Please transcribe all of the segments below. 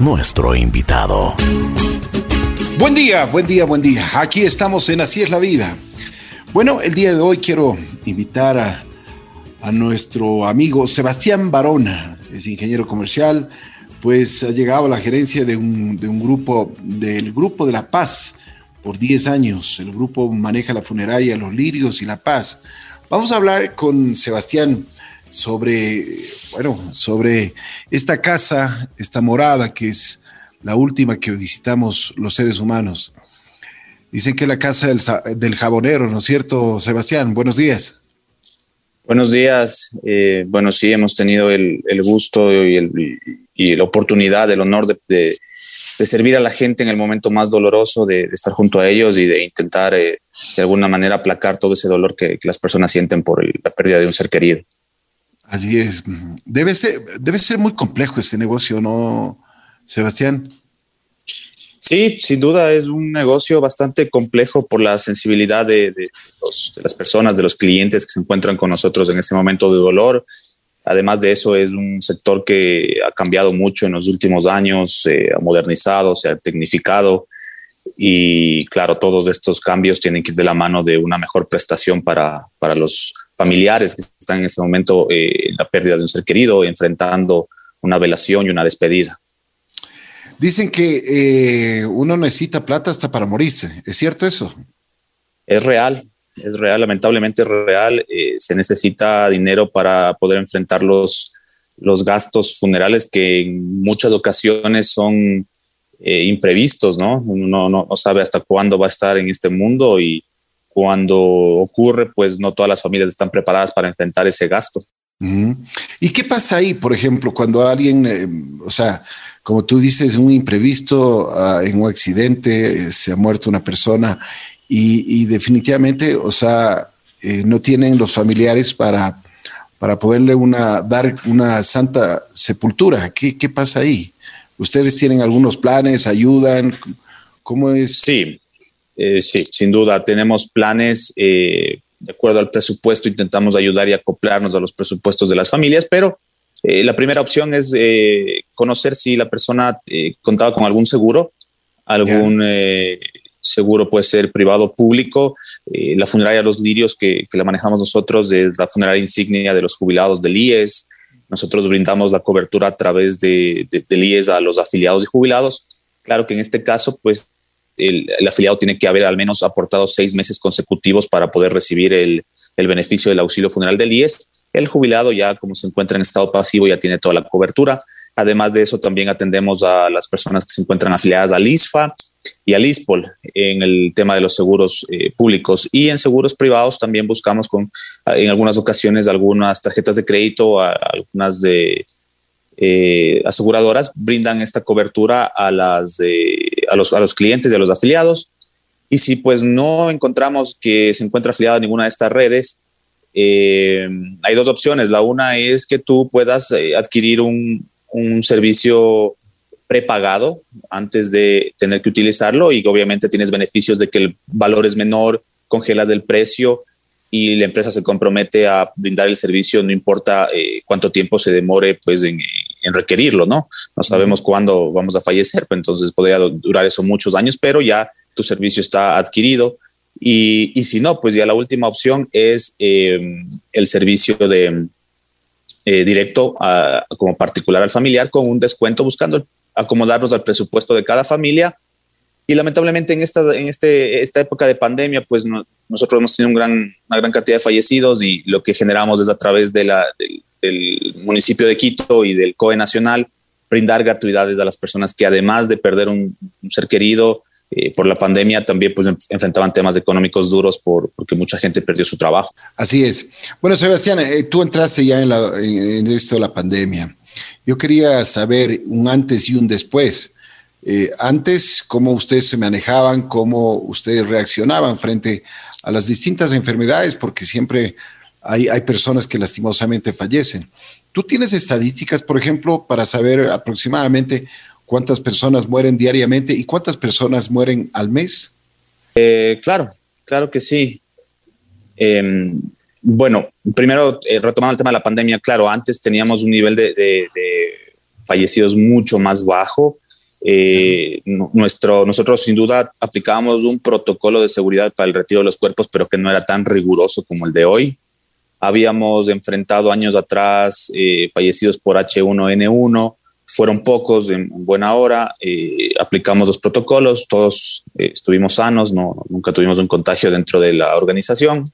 nuestro invitado. Buen día, buen día, buen día. Aquí estamos en Así es la vida. Bueno, el día de hoy quiero invitar a, a nuestro amigo Sebastián Barona, es ingeniero comercial, pues ha llegado a la gerencia de un, de un grupo, del Grupo de la Paz, por 10 años. El grupo maneja la funeraria Los Lirios y La Paz. Vamos a hablar con Sebastián sobre, bueno, sobre esta casa, esta morada que es la última que visitamos los seres humanos. Dicen que es la casa del, del jabonero, ¿no es cierto, Sebastián? Buenos días. Buenos días. Eh, bueno, sí, hemos tenido el, el gusto y, el, y, la oportunidad, el honor de, de, servir a la gente en el momento más doloroso, de, estar junto a ellos y de intentar eh, de alguna manera aplacar todo ese dolor que, las personas sienten por la pérdida de un ser querido. Así es. Debe ser, debe ser muy complejo este negocio, ¿no, Sebastián? Sí, sin duda es un negocio bastante complejo por la sensibilidad de, las personas, de los clientes que se encuentran con nosotros en este momento de dolor. Además de eso, es un sector que ha cambiado mucho en los últimos años, se ha modernizado, se ha tecnificado y claro, todos estos cambios tienen que ir de la mano de una mejor prestación para, para los familiares están en este momento eh, la pérdida de un ser querido, enfrentando una velación y una despedida. Dicen que eh, uno necesita plata hasta para morirse. ¿Es cierto eso? Es real, es real, lamentablemente es real. Eh, se necesita dinero para poder enfrentar los, los gastos funerales que en muchas ocasiones son eh, imprevistos, ¿no? Uno no, no, sabe hasta cuándo va a estar en este mundo y cuando ocurre, pues no todas las familias están preparadas para enfrentar ese gasto. ¿Y qué pasa ahí, por ejemplo, cuando alguien, eh, o sea, como tú dices, un imprevisto, uh, en un accidente, eh, se ha muerto una persona y, y definitivamente, o sea, eh, no tienen los familiares para, para poderle una, dar una santa sepultura? ¿Qué, qué pasa ahí? ¿Ustedes tienen algunos planes, ayudan? ¿Cómo es? Sí, eh, sí, sin duda. Tenemos planes eh, de acuerdo al presupuesto, intentamos ayudar y acoplarnos a los presupuestos de las familias, pero eh, la primera opción es eh, conocer si la persona eh, contaba con algún seguro, algún yeah. seguro puede ser privado o público. la funeraria Los Lirios, que, que, la manejamos nosotros, es la funeraria insignia de los jubilados del IES. Nosotros brindamos la cobertura a través de, de, del IES a los afiliados y jubilados. Claro que en este caso, pues el, el, afiliado tiene que haber al menos aportado seis meses consecutivos para poder recibir el, el beneficio del auxilio funeral del IES. El jubilado ya como se encuentra en estado pasivo ya tiene toda la cobertura. Además de eso, también atendemos a las personas que se encuentran afiliadas al ISFA y al ISPOL en el tema de los seguros eh, públicos y en seguros privados también buscamos con en algunas ocasiones algunas tarjetas de crédito, a, algunas de eh, aseguradoras brindan esta cobertura a las eh, a los, a los clientes y a los afiliados. Y si pues no encontramos que se encuentra afiliado a ninguna de estas redes, eh, hay dos opciones. La una es que tú puedas eh, adquirir un, un, servicio prepagado antes de tener que utilizarlo y obviamente tienes beneficios de que el valor es menor, congelas el precio y la empresa se compromete a brindar el servicio, no importa eh, cuánto tiempo se demore pues en, en requerirlo, ¿no? No sabemos uh -huh. cuándo vamos a fallecer, pues entonces podría durar eso muchos años, pero ya tu servicio está adquirido. Y, y si no, pues ya la última opción es eh, el servicio de eh, directo a, como particular al familiar con un descuento buscando acomodarnos al presupuesto de cada familia. Y lamentablemente en esta, en este, esta época de pandemia, pues no, nosotros hemos tenido un gran, una gran cantidad de fallecidos y lo que generamos es a través de la, del, del municipio de Quito y del COE Nacional brindar gratuidades a las personas que además de perder un, ser querido eh, por la pandemia también pues enfrentaban temas económicos duros por, porque mucha gente perdió su trabajo. Así es. Bueno, Sebastián, eh, tú entraste ya en, esto de la pandemia. Yo quería saber un antes y un después. Eh, antes, cómo ustedes se manejaban, cómo ustedes reaccionaban frente a las distintas enfermedades, porque siempre hay, hay personas que lastimosamente fallecen. ¿Tú tienes estadísticas, por ejemplo, para saber aproximadamente cuántas personas mueren diariamente y cuántas personas mueren al mes? Eh, claro, claro que sí. Eh, bueno, primero, eh, retomando el tema de la pandemia, claro, antes teníamos un nivel de, fallecidos mucho más bajo. Eh, nuestro, nosotros sin duda aplicábamos un protocolo de seguridad para el retiro de los cuerpos, pero que no era tan riguroso como el de hoy. Habíamos enfrentado años atrás eh, fallecidos por H1N1, fueron pocos en buena hora, eh, aplicamos los protocolos, todos estuvimos sanos, no, nunca tuvimos un contagio dentro de la organización.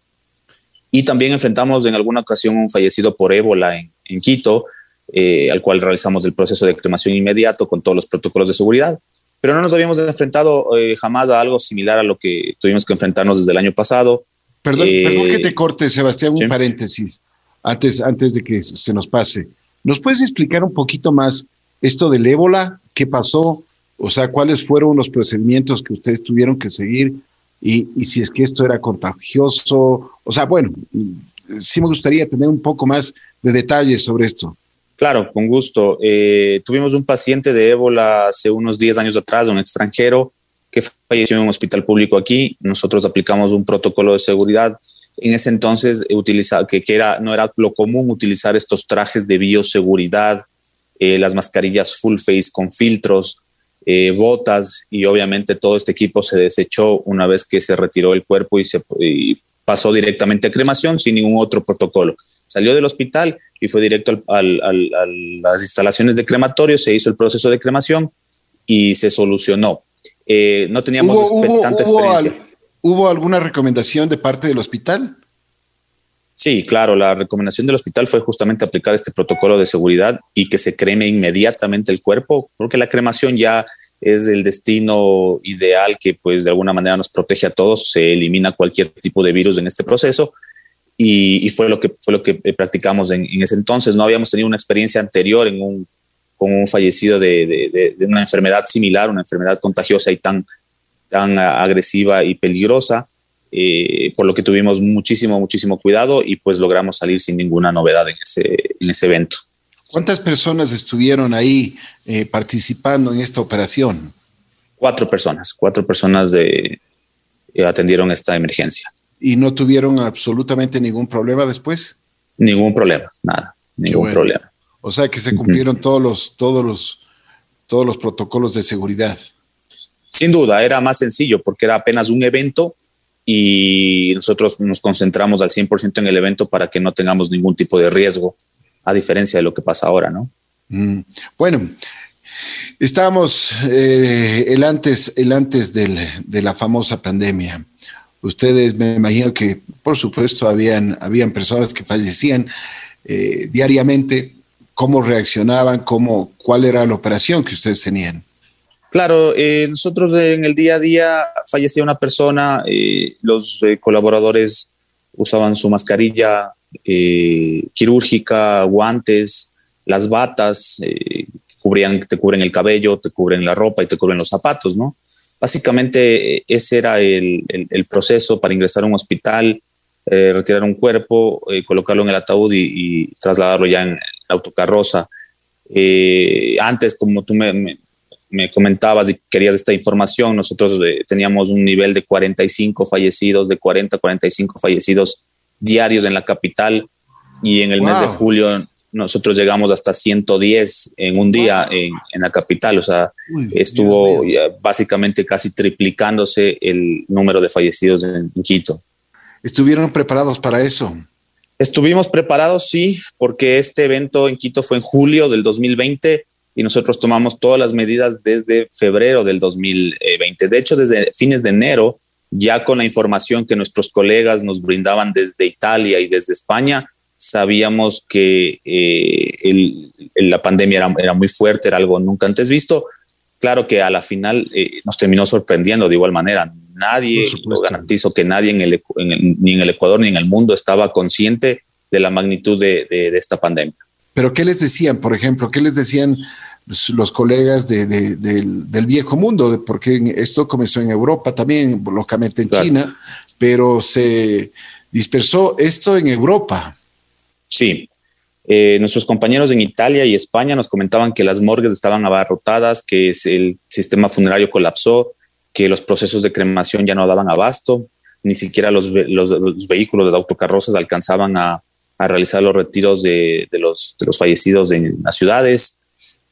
Y también enfrentamos en alguna ocasión un fallecido por ébola en, en Quito, eh, al cual realizamos el proceso de cremación inmediato con todos los protocolos de seguridad. Pero no nos habíamos enfrentado eh, jamás a algo similar a lo que tuvimos que enfrentarnos desde el año pasado. Perdón, perdón que te corte, Sebastián, un paréntesis antes, antes de que se nos pase. ¿Nos puedes explicar un poquito más esto del ébola? ¿Qué pasó? O sea, ¿cuáles fueron los procedimientos que ustedes tuvieron que seguir? Y, y, si es que esto era contagioso. O sea, bueno, sí me gustaría tener un poco más de detalles sobre esto. Claro, con gusto. Eh, tuvimos un paciente de ébola hace unos 10 años atrás, un extranjero, que falleció en un hospital público aquí. Nosotros aplicamos un protocolo de seguridad. En ese entonces, utilizaba, que, que era, no era lo común utilizar estos trajes de bioseguridad, eh, las mascarillas full face con filtros, eh, botas y obviamente todo este equipo se desechó una vez que se retiró el cuerpo y se y pasó directamente a cremación sin ningún otro protocolo salió del hospital y fue directo a las instalaciones de crematorio, se hizo el proceso de cremación y se solucionó. Eh, no teníamos tanta experiencia. ¿Hubo alguna recomendación de parte del hospital? Sí, claro, la recomendación del hospital fue justamente aplicar este protocolo de seguridad y que se creme inmediatamente el cuerpo, porque la cremación ya es el destino ideal que pues de alguna manera nos protege a todos, se elimina cualquier tipo de virus en este proceso y, fue lo que fue lo que eh, practicamos en, ese entonces. No habíamos tenido una experiencia anterior en un, con un fallecido de, de, una enfermedad similar, una enfermedad contagiosa y tan, tan agresiva y peligrosa, eh, por lo que tuvimos muchísimo, muchísimo cuidado y pues logramos salir sin ninguna novedad en ese, en ese evento. ¿Cuántas personas estuvieron ahí eh, participando en esta operación? Cuatro personas, cuatro personas de, atendieron esta emergencia y no tuvieron absolutamente ningún problema después. Ningún problema, nada, ningún problema. O sea que se cumplieron todos los, todos los, todos los protocolos de seguridad. Sin duda, era más sencillo porque era apenas un evento y nosotros nos concentramos al 100% en el evento para que no tengamos ningún tipo de riesgo, a diferencia de lo que pasa ahora, ¿no? Mm. Bueno, estábamos eh, el antes, el antes de la famosa pandemia. Ustedes me imagino que, por supuesto, habían, habían personas que fallecían eh, diariamente. ¿Cómo reaccionaban? ¿Cómo, ¿Cuál era la operación que ustedes tenían? Claro, eh, nosotros en el día a día fallecía una persona, eh, los colaboradores usaban su mascarilla quirúrgica, guantes, las batas, cubrían, te cubren el cabello, te cubren la ropa y te cubren los zapatos, ¿no? Básicamente eh, ese era el, proceso para ingresar a un hospital, eh, retirar un cuerpo, eh, colocarlo en el ataúd y, trasladarlo ya en la autocarroza. antes, como tú me, comentabas y querías esta información, nosotros teníamos un nivel de 45 fallecidos, de 40 45 fallecidos diarios en la capital y en el mes de julio nosotros llegamos hasta 110 en un día en, la capital, o sea, estuvo básicamente casi triplicándose el número de fallecidos en, Quito. ¿Estuvieron preparados para eso? Estuvimos preparados, sí, porque este evento en Quito fue en julio del 2020 y nosotros tomamos todas las medidas desde febrero del 2020. De hecho, desde fines de enero, ya con la información que nuestros colegas nos brindaban desde Italia y desde España, sabíamos que eh, la pandemia era, muy fuerte, era algo nunca antes visto. Claro que a la final eh, nos terminó sorprendiendo de igual manera. Nadie, lo garantizo que nadie en el, ni en el Ecuador ni en el mundo estaba consciente de la magnitud de, esta pandemia. Pero ¿qué les decían, por ejemplo? ¿Qué les decían los colegas del, viejo mundo? Porque esto comenzó en Europa también, locamente en China, pero se dispersó esto en Europa. Sí. Eh, nuestros compañeros en Italia y España nos comentaban que las morgues estaban abarrotadas, que el sistema funerario colapsó, que los procesos de cremación ya no daban abasto, ni siquiera los, vehículos de autocarrozas alcanzaban a, realizar los retiros de, los, fallecidos en las ciudades.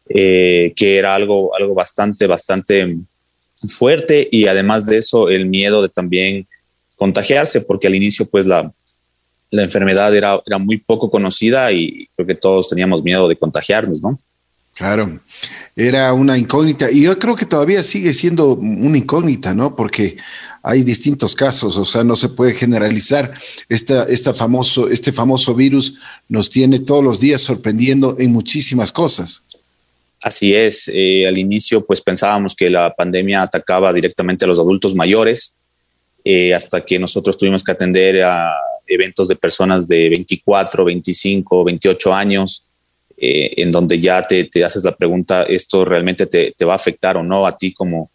eh, que era algo, algo bastante, bastante fuerte y además de eso el miedo de también contagiarse, porque al inicio pues la, la enfermedad era, era muy poco conocida y creo que todos teníamos miedo de contagiarnos, ¿no? Claro, era una incógnita y yo creo que todavía sigue siendo una incógnita, ¿no? Porque hay distintos casos, o sea, no se puede generalizar. Esta, esta famoso, este famoso virus nos tiene todos los días sorprendiendo en muchísimas cosas. Así es, eh, al inicio pues pensábamos que la pandemia atacaba directamente a los adultos mayores, eh, hasta que nosotros tuvimos que atender a eventos de personas de 24, 25, 28 años, eh, en donde ya te, te, haces la pregunta, ¿esto realmente te, te, va a afectar o no a ti como,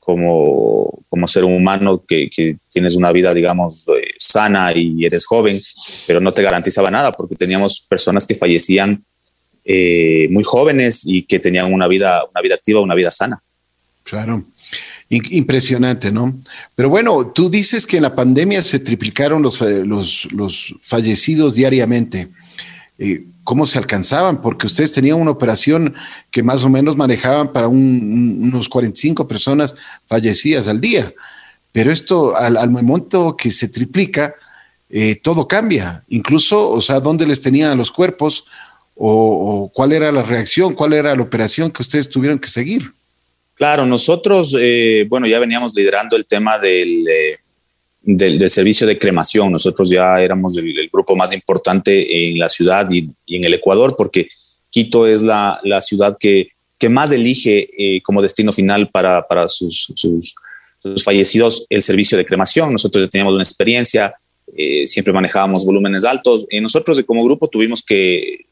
como, como ser humano que, que tienes una vida, digamos, eh, sana y eres joven, pero no te garantizaba nada porque teníamos personas que fallecían eh, muy jóvenes y que tenían una vida, una vida activa, una vida sana. Claro. Impresionante, ¿no? Pero bueno, tú dices que en la pandemia se triplicaron los, los, los fallecidos diariamente. Eh, ¿Cómo se alcanzaban? Porque ustedes tenían una operación que más o menos manejaban para un, unos 45 personas fallecidas al día. Pero esto, al, momento que se triplica, eh, todo cambia. Incluso, o sea, ¿dónde les tenían los cuerpos? O, o cuál era la reacción? ¿Cuál era la operación que ustedes tuvieron que seguir? Claro, nosotros, eh, bueno, ya veníamos liderando el tema del, eh, del, servicio de cremación. Nosotros ya éramos el, grupo más importante en la ciudad y, en el Ecuador, porque Quito es la, la ciudad que, que, más elige eh, como destino final para, para sus, sus, fallecidos el servicio de cremación. Nosotros ya teníamos una experiencia, eh, siempre manejábamos volúmenes altos. Y nosotros como grupo tuvimos que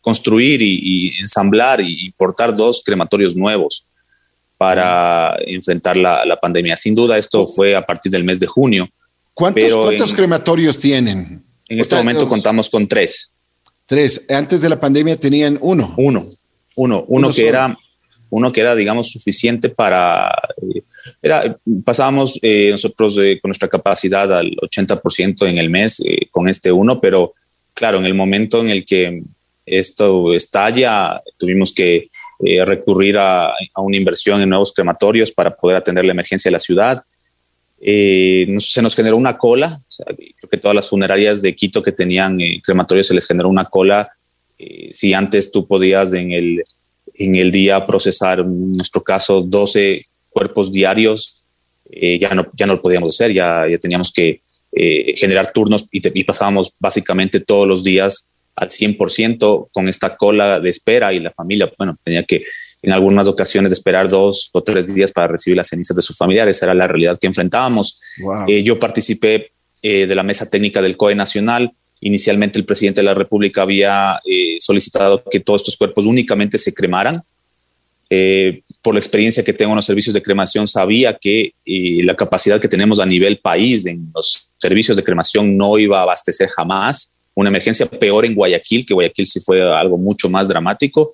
construir y, ensamblar y importar dos crematorios nuevos para enfrentar la, la, pandemia. Sin duda, esto fue a partir del mes de junio. ¿Cuántos, ¿cuántos en, crematorios tienen? En este momento dos? contamos con tres. Tres. Antes de la pandemia tenían uno. Uno. Uno. Uno, uno que solo. era uno que era, digamos, suficiente para... Eh, era, pasábamos eh, nosotros eh, con nuestra capacidad al 80% en el mes eh, con este uno, pero claro, en el momento en el que esto estalla, tuvimos que eh, recurrir a, una inversión en nuevos crematorios para poder atender la emergencia de la ciudad. Eh, se nos generó una cola, o creo que todas las funerarias de Quito que tenían eh, crematorios se les generó una cola. Eh, si antes tú podías en el, en el día procesar, en nuestro caso, 12 cuerpos diarios, eh, ya, no, ya no lo podíamos hacer, ya, ya teníamos que generar turnos y, te, y pasábamos básicamente todos los días al 100% con esta cola de espera y la familia, bueno, tenía que en algunas ocasiones esperar dos o tres días para recibir las cenizas de sus familiares, era la realidad que enfrentábamos. Wow. Eh, yo participé eh, de la mesa técnica del COE Nacional. Inicialmente el presidente de la República había eh, solicitado que todos estos cuerpos únicamente se cremaran. Eh, por la experiencia que tengo en los servicios de cremación, sabía que eh, la capacidad que tenemos a nivel país en los servicios de cremación no iba a abastecer jamás una emergencia peor en Guayaquil, que Guayaquil sí fue algo mucho más dramático,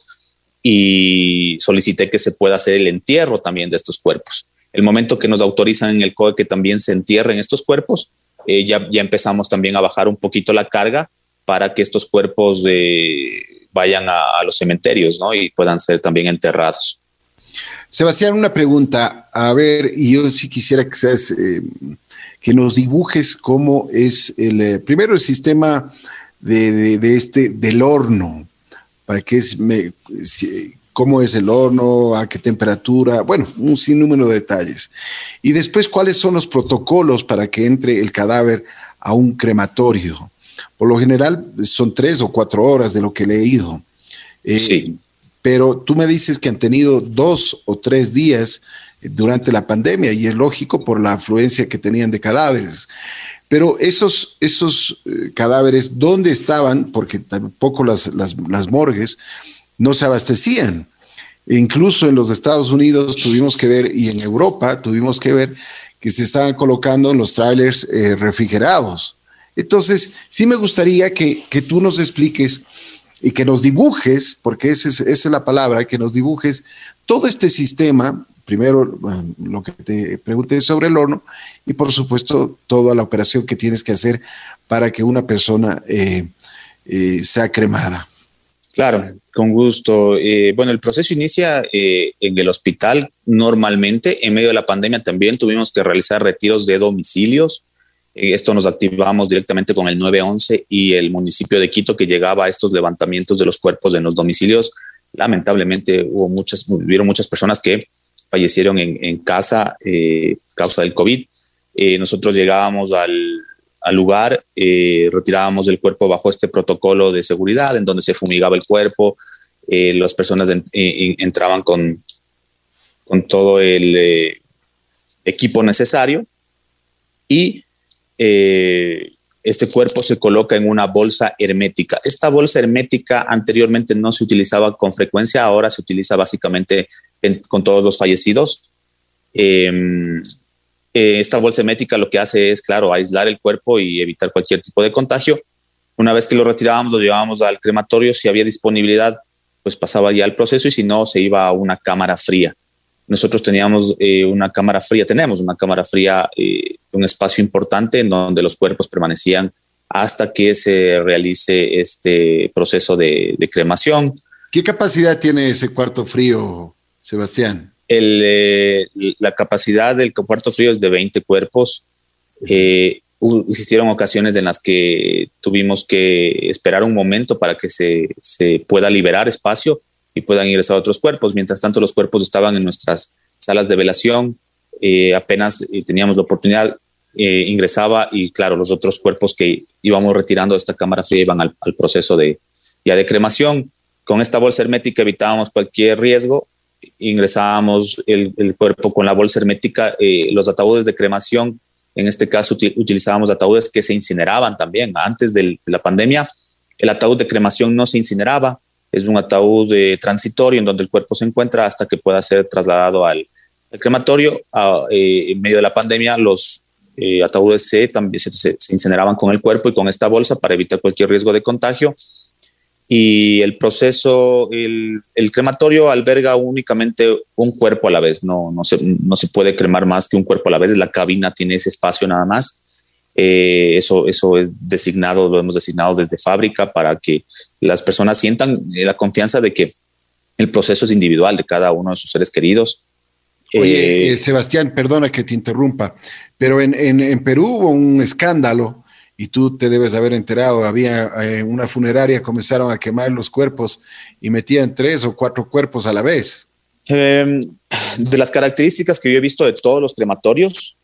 y solicité que se pueda hacer el entierro también de estos cuerpos. El momento que nos autorizan en el COE que también se entierren estos cuerpos, eh, ya, ya, empezamos también a bajar un poquito la carga para que estos cuerpos eh, vayan a, los cementerios ¿no? y puedan ser también enterrados. Sebastián, una pregunta. A ver, yo sí quisiera que seas... Eh que nos dibujes cómo es el eh, primero el sistema de, de, de, este del horno, para que es me, si, cómo es el horno, a qué temperatura, bueno, un sinnúmero de detalles. Y después cuáles son los protocolos para que entre el cadáver a un crematorio. Por lo general son tres o cuatro horas de lo que he leído. Eh, sí. Pero tú me dices que han tenido dos o tres días durante la pandemia y es lógico por la afluencia que tenían de cadáveres. Pero esos, esos eh, cadáveres, ¿dónde estaban? Porque tampoco las, las, morgues no se abastecían. E incluso en los Estados Unidos tuvimos que ver, y en Europa tuvimos que ver, que se estaban colocando en los trailers eh, refrigerados. Entonces, sí me gustaría que, que, tú nos expliques y que nos dibujes, porque esa es, esa es la palabra, que nos dibujes todo este sistema primero lo que te pregunté sobre el horno y por supuesto toda la operación que tienes que hacer para que una persona eh, eh, sea cremada. Claro, con gusto. Eh, bueno, el proceso inicia en el hospital normalmente. En medio de la pandemia también tuvimos que realizar retiros de domicilios. Esto nos activamos directamente con el 911 y el municipio de Quito que llegaba a estos levantamientos de los cuerpos en los domicilios. Lamentablemente hubo muchas, hubieron muchas personas que fallecieron en, en casa causa del COVID. nosotros llegábamos al, al lugar, eh, retirábamos el cuerpo bajo este protocolo de seguridad en donde se fumigaba el cuerpo, eh, las personas entraban con, con todo el eh, equipo necesario y este cuerpo se coloca en una bolsa hermética. Esta bolsa hermética anteriormente no se utilizaba con frecuencia, ahora se utiliza básicamente con todos los fallecidos. Em, eh, esta bolsa hermética lo que hace es, claro, aislar el cuerpo y evitar cualquier tipo de contagio. Una vez que lo retirábamos, lo llevábamos al crematorio. Si había disponibilidad, pues pasaba ya el proceso y si no, se iba a una cámara fría. Nosotros teníamos eh, una cámara fría, tenemos una cámara fría, eh, un espacio importante en donde los cuerpos permanecían hasta que se realice este proceso de cremación. ¿Qué capacidad tiene ese cuarto frío, Sebastián? Eh, la capacidad del cuarto frío es de 20 cuerpos. Eh, existieron ocasiones en las que tuvimos que esperar un momento para que se, pueda liberar espacio y puedan ingresar otros cuerpos. Mientras tanto, los cuerpos estaban en nuestras salas de velación. Eh, apenas teníamos la oportunidad, ingresaba y claro, los otros cuerpos que íbamos retirando de esta cámara fría iban al, proceso de, ya de cremación. Con esta bolsa hermética evitábamos cualquier riesgo ingresábamos el, cuerpo con la bolsa hermética, eh, los ataúdes de cremación, en este caso utilizábamos ataúdes que se incineraban también. Antes de la pandemia, el ataúd de cremación no se incineraba, es un ataúd transitorio en donde el cuerpo se encuentra hasta que pueda ser trasladado al, crematorio. Eh, en medio de la pandemia, los eh, ataúdes se, también se incineraban con el cuerpo y con esta bolsa para evitar cualquier riesgo de contagio y el proceso, el, crematorio alberga únicamente un cuerpo a la vez, no, no, se, no se puede cremar más que un cuerpo a la vez, la cabina tiene ese espacio nada más. Eh, eso, eso es designado, lo hemos designado desde fábrica para que las personas sientan la confianza de que el proceso es individual de cada uno de sus seres queridos. Oye, eh, eh, Sebastián, perdona que te interrumpa, pero en, en, en Perú hubo un escándalo y tú te debes de haber enterado, había eh, una funeraria, comenzaron a quemar los cuerpos y metían tres o cuatro cuerpos a la vez. Em, de las características que yo he visto de todos los crematorios,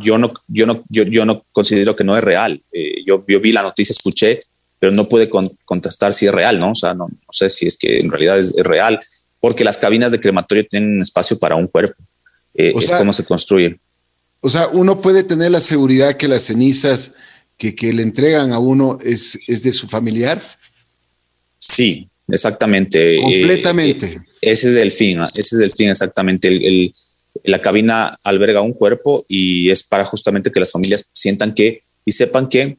yo no, yo no, yo, no considero que no es real. Yo, yo vi la noticia, escuché, pero no pude contestar si es real, ¿no? O sea, no, no sé si es que en realidad es, real, porque las cabinas de crematorio tienen espacio para un cuerpo. Eh, es como se construye. O sea, uno puede tener la seguridad que las cenizas que, le entregan a uno es, es de su familiar? Sí, exactamente. Completamente. Eh, ese es el fin, ese es el fin exactamente. El, la cabina alberga un cuerpo y es para justamente que las familias sientan que y sepan que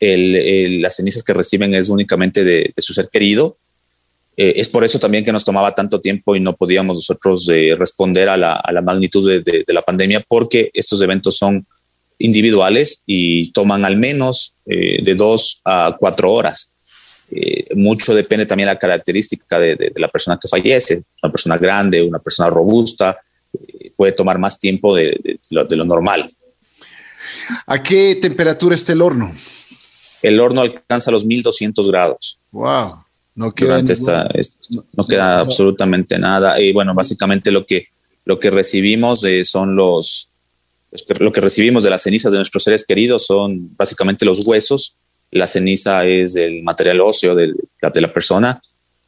el, las cenizas que reciben es únicamente de, su ser querido. Eh, es por eso también que nos tomaba tanto tiempo y no podíamos nosotros eh, responder a la, a la magnitud de, de, la pandemia porque estos eventos son individuales y toman al menos eh, de dos a cuatro horas. Mucho depende también de la característica de, la persona que fallece. Una persona grande, una persona robusta, puede tomar más tiempo de, lo, normal. ¿A qué temperatura está el horno? El horno alcanza los 1200 grados. ¡Wow! No queda, no, queda absolutamente nada. Y bueno, básicamente lo que, lo que recibimos son los, lo que recibimos de las cenizas de nuestros seres queridos son básicamente los huesos. La ceniza es el material óseo de, de la persona,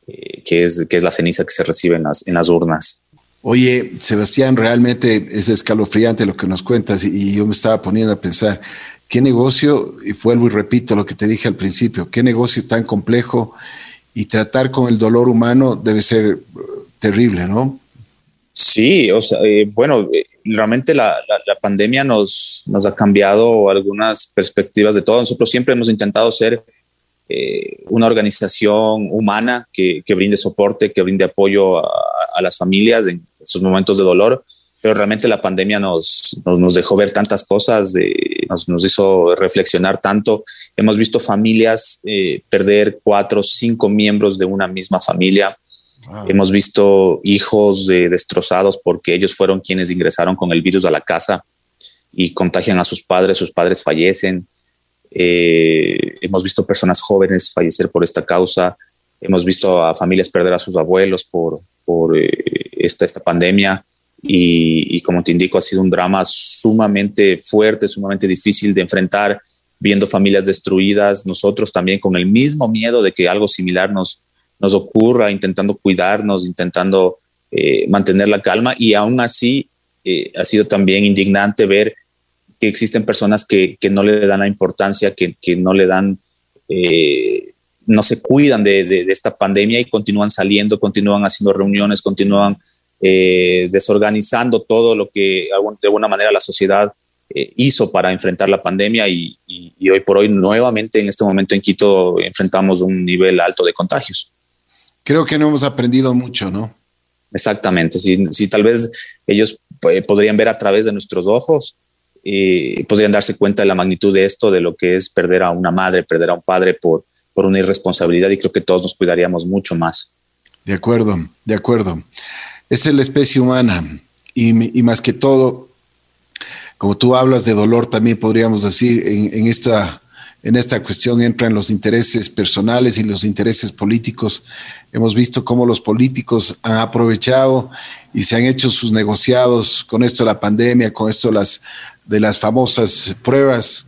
eh, que, es, que es la ceniza que se recibe en las, en las urnas. Oye, Sebastián, realmente es escalofriante lo que nos cuentas y, yo me estaba poniendo a pensar, qué negocio, y vuelvo y repito lo que te dije al principio, qué negocio tan complejo y tratar con el dolor humano debe ser terrible, ¿no? Sí, o sea, eh, bueno, eh, realmente la, pandemia nos, nos, ha cambiado algunas perspectivas de todo. Nosotros siempre hemos intentado ser eh, una organización humana que, que, brinde soporte, que brinde apoyo a, las familias en estos momentos de dolor, pero realmente la pandemia nos, nos, dejó ver tantas cosas de, nos, hizo reflexionar tanto. Hemos visto familias perder cuatro, cinco miembros de una misma familia. Hemos visto hijos destrozados porque ellos fueron quienes ingresaron con el virus a la casa y contagian a sus padres, sus padres fallecen. hemos visto personas jóvenes fallecer por esta causa. Hemos visto a familias perder a sus abuelos por, por esta, esta pandemia y, como te indico, ha sido un drama sumamente fuerte, sumamente difícil de enfrentar, viendo familias destruidas, nosotros también con el mismo miedo de que algo similar nos, nos ocurra, intentando cuidarnos, intentando eh, mantener la calma y aún así eh, ha sido también indignante ver que existen personas que, que no le dan la importancia, que, que no le dan, eh, no se cuidan de, de, de, esta pandemia y continúan saliendo, continúan haciendo reuniones, continúan eh, desorganizando todo lo que de alguna manera la sociedad eh, hizo para enfrentar la pandemia y, hoy por hoy nuevamente en este momento en Quito enfrentamos un nivel alto de contagios. Creo que no hemos aprendido mucho, ¿no? Exactamente, si, si tal vez ellos eh, podrían ver a través de nuestros ojos, y podrían darse cuenta de la magnitud de esto, de lo que es perder a una madre, perder a un padre por, por una irresponsabilidad y creo que todos nos cuidaríamos mucho más. De acuerdo, de acuerdo es la especie humana y, más que todo, como tú hablas de dolor, también podríamos decir, en, esta, en esta cuestión entran los intereses personales y los intereses políticos. Hemos visto cómo los políticos han aprovechado y se han hecho sus negociados con esto de la pandemia, con esto de las, de las famosas pruebas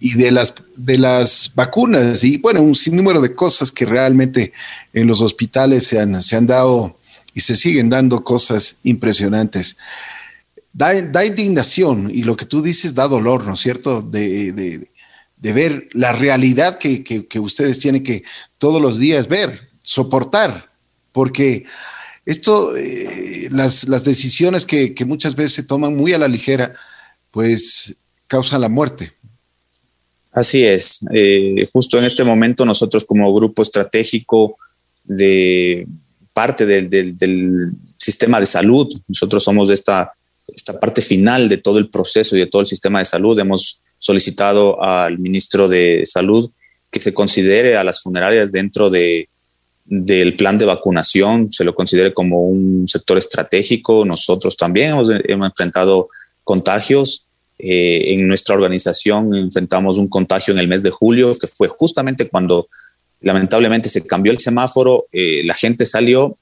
y de las, de las vacunas y bueno, un sinnúmero de cosas que realmente en los hospitales se han, se han dado y se siguen dando cosas impresionantes. Da, indignación y lo que tú dices da dolor, ¿no es cierto? De, ver la realidad que, ustedes tienen que todos los días ver, soportar, porque esto, eh, las, decisiones que, muchas veces se toman muy a la ligera, pues causan la muerte. Así es. Eh, justo en este momento nosotros como grupo estratégico de parte del, sistema de salud. Nosotros somos de esta, esta parte final de todo el proceso y de todo el sistema de salud. Hemos solicitado al ministro de Salud que se considere a las funerarias dentro de, del plan de vacunación, se lo considere como un sector estratégico. Nosotros también hemos, enfrentado contagios. Eh, en nuestra organización enfrentamos un contagio en el mes de julio, que fue justamente cuando lamentablemente se cambió el semáforo, eh, la gente salió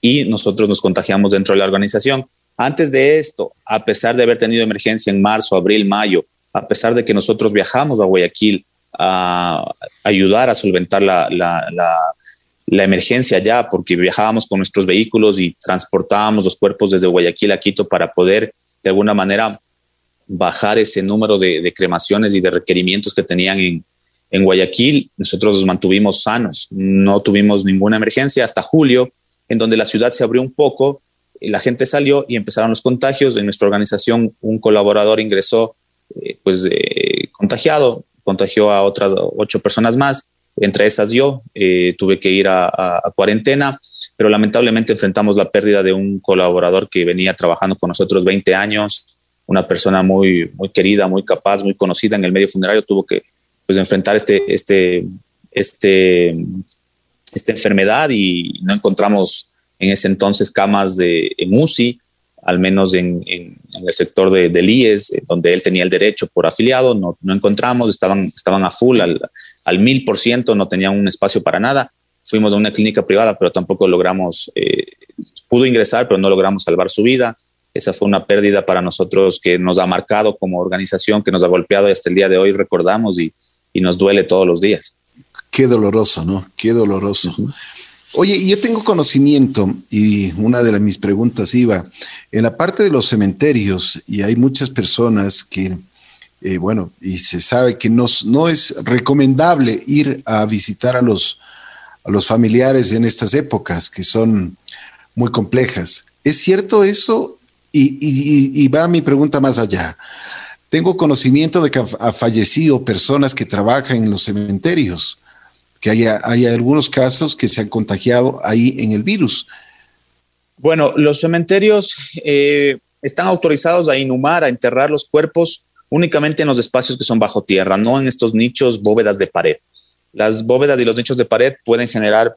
y nosotros nos contagiamos dentro de la organización. Antes de esto, a pesar de haber tenido emergencia en marzo, abril, mayo, a pesar de que nosotros viajamos a Guayaquil a ayudar a solventar la, la, emergencia ya, porque viajábamos con nuestros vehículos y transportábamos los cuerpos desde Guayaquil a Quito para poder de alguna manera bajar ese número de, de cremaciones y de requerimientos que tenían en, en Guayaquil nosotros nos mantuvimos sanos, no tuvimos ninguna emergencia hasta julio, en donde la ciudad se abrió un poco, la gente salió y empezaron los contagios. En nuestra organización un colaborador ingresó eh, pues eh, contagiado, contagió a otras ocho personas más, entre esas yo, eh, tuve que ir a, a, cuarentena, pero lamentablemente enfrentamos la pérdida de un colaborador que venía trabajando con nosotros 20 años, una persona muy, muy querida, muy capaz, muy conocida en el medio funerario, tuvo que pues enfrentar este, este, este, esta enfermedad y no encontramos en ese entonces camas de, en UCI, al menos en, en, el sector de, del IES, donde él tenía el derecho por afiliado, no, no encontramos, estaban, estaban a full, al mil por ciento, no tenían un espacio para nada. Fuimos a una clínica privada, pero tampoco logramos, eh, pudo ingresar, pero no logramos salvar su vida. Esa fue una pérdida para nosotros que nos ha marcado como organización, que nos ha golpeado y hasta el día de hoy recordamos y, y nos duele todos los días. Qué doloroso, ¿no? Qué doloroso. Oye, yo tengo conocimiento y una de mis preguntas iba en la parte de los cementerios y hay muchas personas que, eh, bueno, y se sabe que no, no es recomendable ir a visitar a los, a los familiares en estas épocas que son muy complejas. ¿Es cierto eso? Y, y, y va mi pregunta más allá. Tengo conocimiento de que ha fallecido personas que trabajan en los cementerios, que hay, hay algunos casos que se han contagiado ahí en el virus. Bueno, los cementerios eh, están autorizados a inhumar, a enterrar los cuerpos únicamente en los espacios que son bajo tierra, no en estos nichos bóvedas de pared. Las bóvedas y los nichos de pared pueden generar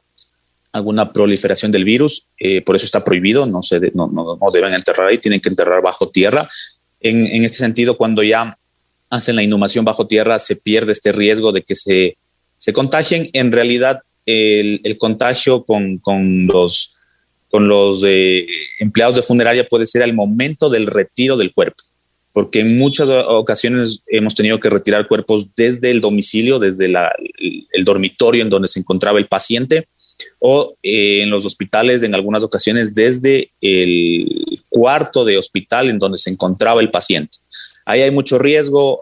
alguna proliferación del virus, eh, por eso está prohibido, no, se no, no, deben enterrar ahí, tienen que enterrar bajo tierra. En, en, este sentido, cuando ya hacen la inhumación bajo tierra, se pierde este riesgo de que se, se contagien. En realidad, el, el contagio con, con, los, con los eh, empleados de funeraria puede ser al momento del retiro del cuerpo porque en muchas ocasiones hemos tenido que retirar cuerpos desde el domicilio, desde la, el dormitorio en donde se encontraba el paciente, o eh, en los hospitales en algunas ocasiones desde el cuarto de hospital en donde se encontraba el paciente. Ahí hay mucho riesgo,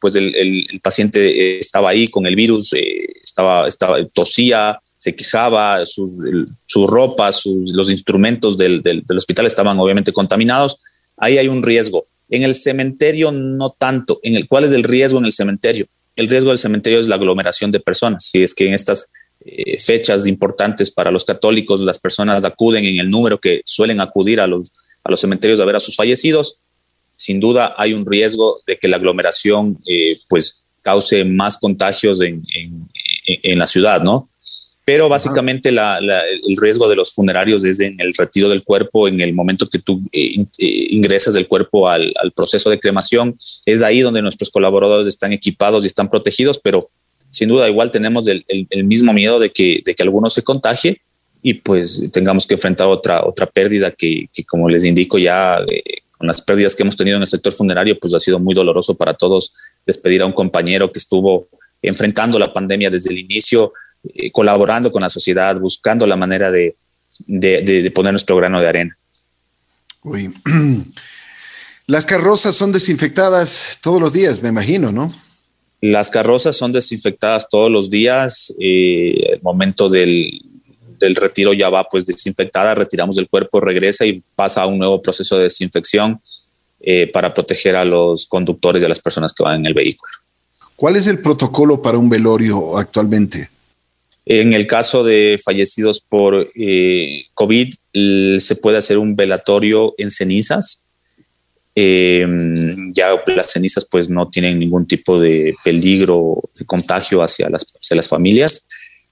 pues el, el, paciente eh, estaba ahí con el virus, eh, estaba, estaba, tosía, se quejaba, su, su ropa, sus, los instrumentos del, del, del hospital estaban obviamente contaminados. Ahí hay un riesgo en el cementerio no tanto. ¿En el cuál es el riesgo en el cementerio? El riesgo del cementerio es la aglomeración de personas. Si es que en estas eh, fechas importantes para los católicos las personas acuden en el número que suelen acudir a los, a los cementerios a ver a sus fallecidos, sin duda hay un riesgo de que la aglomeración eh, pues cause más contagios en, en, en la ciudad, ¿no? pero básicamente la, el riesgo de los funerarios es en el retiro del cuerpo, en el momento que tú eh, eh, ingresas el cuerpo al, al, proceso de cremación, es ahí donde nuestros colaboradores están equipados y están protegidos, pero sin duda igual tenemos el, el, el mismo miedo de que, de que alguno se contagie y pues tengamos que enfrentar otra, otra pérdida que, que como les indico ya eh, con las pérdidas que hemos tenido en el sector funerario, pues ha sido muy doloroso para todos despedir a un compañero que estuvo enfrentando la pandemia desde el inicio, eh, colaborando con la sociedad, buscando la manera de, de, de, poner nuestro grano de arena. Uy. Las carrozas son desinfectadas todos los días, me imagino, ¿no? Las carrozas son desinfectadas todos los días. Eh, el momento del, del, retiro ya va pues desinfectada, retiramos el cuerpo, regresa y pasa a un nuevo proceso de desinfección eh, para proteger a los conductores y a las personas que van en el vehículo. ¿Cuál es el protocolo para un velorio actualmente? En el caso de fallecidos por eh, COVID, se puede hacer un velatorio en cenizas. Eh, ya las cenizas pues no tienen ningún tipo de peligro de contagio hacia las, hacia las familias.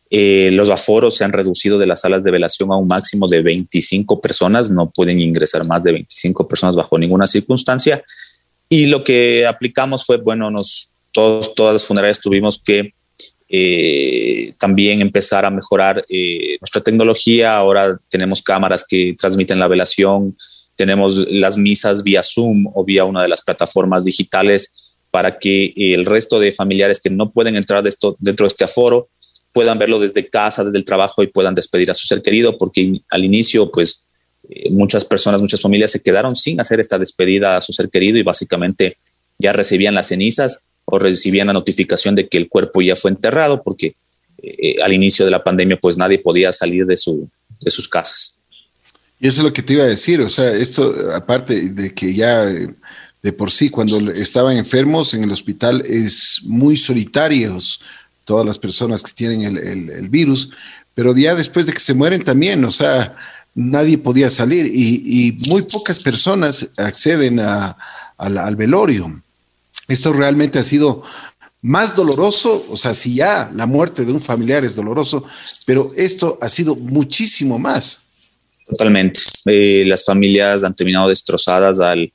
Eh, los aforos se han reducido de las salas de velación a un máximo de 25 personas, no pueden ingresar más de 25 personas bajo ninguna circunstancia. Y lo que aplicamos fue, bueno, nos, todos, todas las funerarias tuvimos que eh, también empezar a mejorar eh, nuestra tecnología. Ahora tenemos cámaras que transmiten la velación, tenemos las misas vía Zoom o vía una de las plataformas digitales para que el resto de familiares que no pueden entrar de esto, dentro de este aforo puedan verlo desde casa, desde el trabajo y puedan despedir a su ser querido, porque al inicio, pues, eh, muchas personas, muchas familias se quedaron sin hacer esta despedida a su ser querido y básicamente ya recibían las cenizas o recibían la notificación de que el cuerpo ya fue enterrado porque eh, al inicio de la pandemia pues nadie podía salir de, su, de sus casas. Y eso es lo que te iba a decir, o sea, esto aparte de que ya de por sí cuando estaban enfermos en el hospital es muy solitarios todas las personas que tienen el, el, virus, pero ya después de que se mueren también, o sea, nadie podía salir y, y muy pocas personas acceden a, al velorio esto realmente ha sido más doloroso, o sea, si ya la muerte de un familiar es doloroso, pero esto ha sido muchísimo más. Totalmente. Eh, las familias han terminado destrozadas al...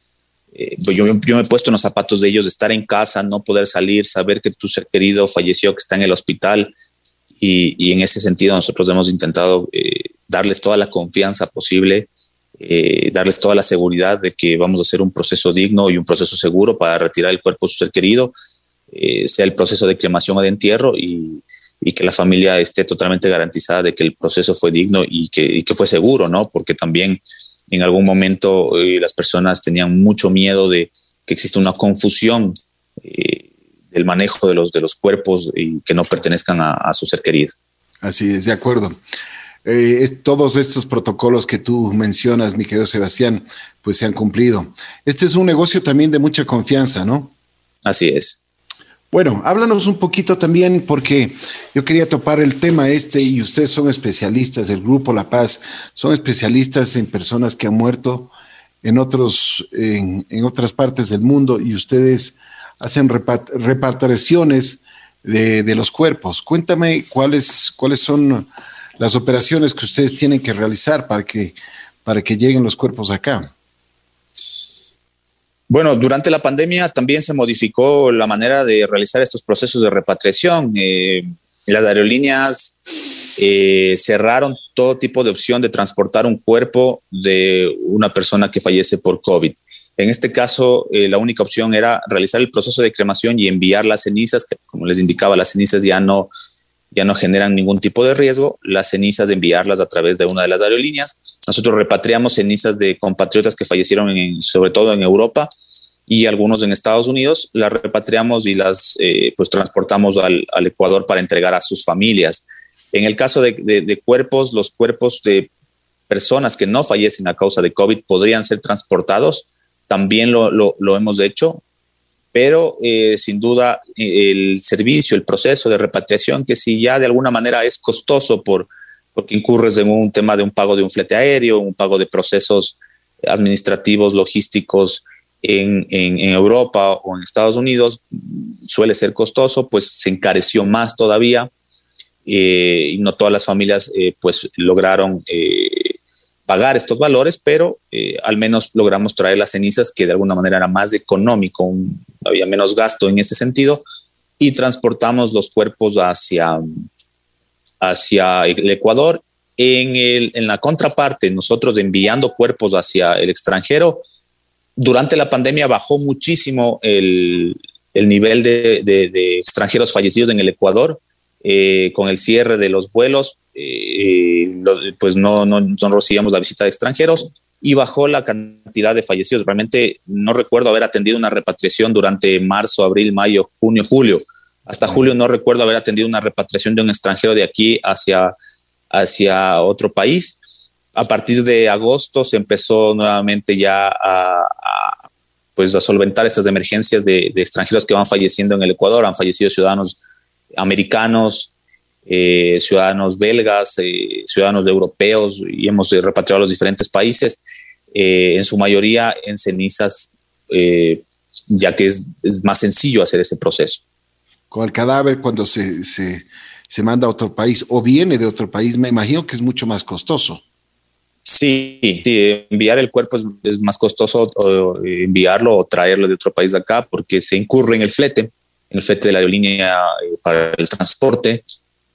Eh, yo, yo, me he puesto en los zapatos de ellos, de estar en casa, no poder salir, saber que tu ser querido falleció, que está en el hospital. Y, y en ese sentido nosotros hemos intentado eh, darles toda la confianza posible eh, darles toda la seguridad de que vamos a hacer un proceso digno y un proceso seguro para retirar el cuerpo de su ser querido, sea el proceso de cremación o de entierro y, y, que la familia esté totalmente garantizada de que el proceso fue digno y que, y que fue seguro, ¿no? Porque también en algún momento eh, las personas tenían mucho miedo de que exista una confusión eh, del manejo de los, de los cuerpos y que no pertenezcan a, a su ser querido. Así es, de acuerdo eh, es, todos estos protocolos que tú mencionas, mi querido Sebastián, pues se han cumplido. Este es un negocio también de mucha confianza, ¿no? Así es. Bueno, háblanos un poquito también, porque yo quería topar el tema este y ustedes son especialistas del Grupo La Paz, son especialistas en personas que han muerto en, otros, en, en otras partes del mundo y ustedes hacen repatriaciones de, de, los cuerpos. Cuéntame cuáles, cuáles son las operaciones que ustedes tienen que realizar para que, para que lleguen los cuerpos acá. Bueno, durante la pandemia también se modificó la manera de realizar estos procesos de repatriación. Eh, las aerolíneas eh, cerraron todo tipo de opción de transportar un cuerpo de una persona que fallece por COVID. En este caso, eh, la única opción era realizar el proceso de cremación y enviar las cenizas, que como les indicaba, las cenizas ya no, ya no generan ningún tipo de riesgo, las cenizas de enviarlas a través de una de las aerolíneas. Nosotros repatriamos cenizas de compatriotas que fallecieron sobre todo en Europa y algunos en Estados Unidos, las repatriamos y las eh, pues transportamos al, Ecuador para entregar a sus familias. En el caso de, cuerpos, los cuerpos de personas que no fallecen a causa de COVID podrían ser transportados, también lo, lo, hemos hecho, pero eh, sin duda el servicio, el proceso de repatriación, que si ya de alguna manera es costoso por, porque incurres en un tema de un pago de un flete aéreo, un pago de procesos administrativos, logísticos, en, Europa o en Estados Unidos suele ser costoso, pues se encareció más todavía eh, y no todas las familias eh, pues lograron eh, pagar estos valores, pero al menos logramos traer las cenizas que de alguna manera era más económico, había menos gasto en este sentido y transportamos los cuerpos hacia, hacia el Ecuador. En, el, en la contraparte, nosotros enviando cuerpos hacia el extranjero, durante la pandemia bajó muchísimo el, nivel de, extranjeros fallecidos en el Ecuador. Eh, con el cierre de los vuelos, eh, pues no, no, no recibíamos la visita de extranjeros y bajó la cantidad de fallecidos. Realmente no recuerdo haber atendido una repatriación durante marzo, abril, mayo, junio, julio. Hasta julio no recuerdo haber atendido una repatriación de un extranjero de aquí hacia, hacia otro país a partir de agosto se empezó nuevamente ya a, pues solventar estas emergencias de, extranjeros que van falleciendo en el Ecuador. Han fallecido ciudadanos americanos, eh, ciudadanos belgas, eh, ciudadanos europeos y hemos repatriado a los diferentes países, eh, en su mayoría en cenizas, ya que es, más sencillo hacer ese proceso. Con el cadáver cuando se, se, se manda a otro país o viene de otro país, me imagino que es mucho más costoso. Sí, enviar el cuerpo es, más costoso enviarlo o traerlo de otro país acá porque se incurre en el flete, en el flete de la aerolínea eh, para el transporte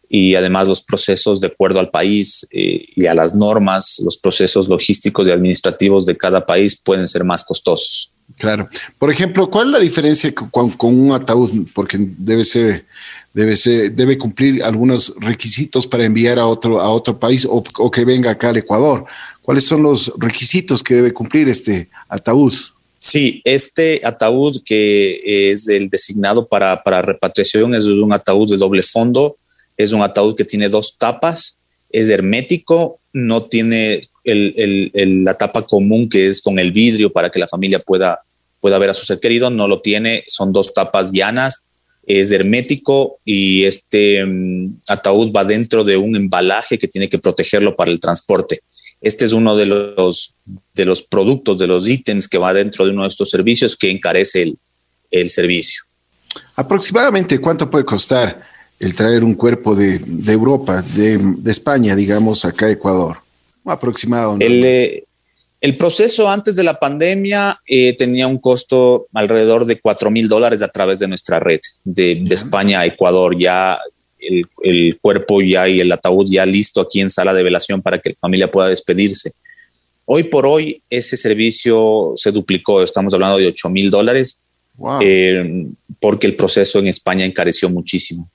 y además los procesos de acuerdo al país eh, y a las normas, los procesos logísticos y administrativos de cada país pueden ser más costosos. Claro. Por ejemplo, ¿cuál es la diferencia con, un ataúd? Porque debe ser, debe ser, debe cumplir algunos requisitos para enviar a otro, a otro país o, que venga acá al Ecuador. ¿Cuáles son los requisitos que debe cumplir este ataúd? Sí, este ataúd que es el designado para, para repatriación es un ataúd de doble fondo, es un ataúd que tiene dos tapas, es hermético, no tiene la tapa común que es con el vidrio para que la familia pueda, pueda ver a su ser querido, no lo tiene, son dos tapas llanas, es hermético y este mm, ataúd va dentro de un embalaje que tiene que protegerlo para el transporte. Este es uno de los, de los productos, de los ítems que va dentro de uno de estos servicios que encarece el, el servicio. Aproximadamente cuánto puede costar el traer un cuerpo de, de Europa, de, de, España, digamos, acá a Ecuador aproximado. Eh, el, proceso antes de la pandemia eh, tenía un costo alrededor de 4 mil dólares a través de nuestra red de, España a Ecuador. Ya el, cuerpo ya y el ataúd ya listo aquí en sala de velación para que la familia pueda despedirse. Hoy por hoy ese servicio se duplicó, estamos hablando de 8 mil dólares, eh, porque el proceso en España encareció muchísimo.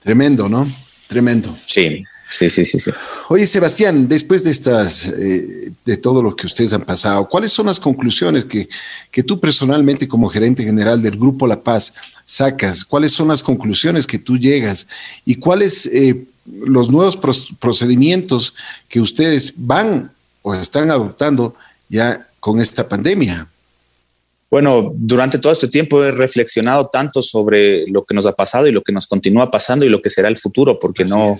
Tremendo, ¿no? Tremendo. Sí. Sí, sí, sí, sí. Oye, Sebastián, después de estas, eh, de todo lo que ustedes han pasado, ¿cuáles son las conclusiones que, que tú personalmente como gerente general del Grupo La Paz sacas? ¿Cuáles son las conclusiones que tú llegas? ¿Y cuáles eh, los nuevos procedimientos que ustedes van o están adoptando ya con esta pandemia? Bueno, durante todo este tiempo he reflexionado tanto sobre lo que nos ha pasado y lo que nos continúa pasando y lo que será el futuro, porque no,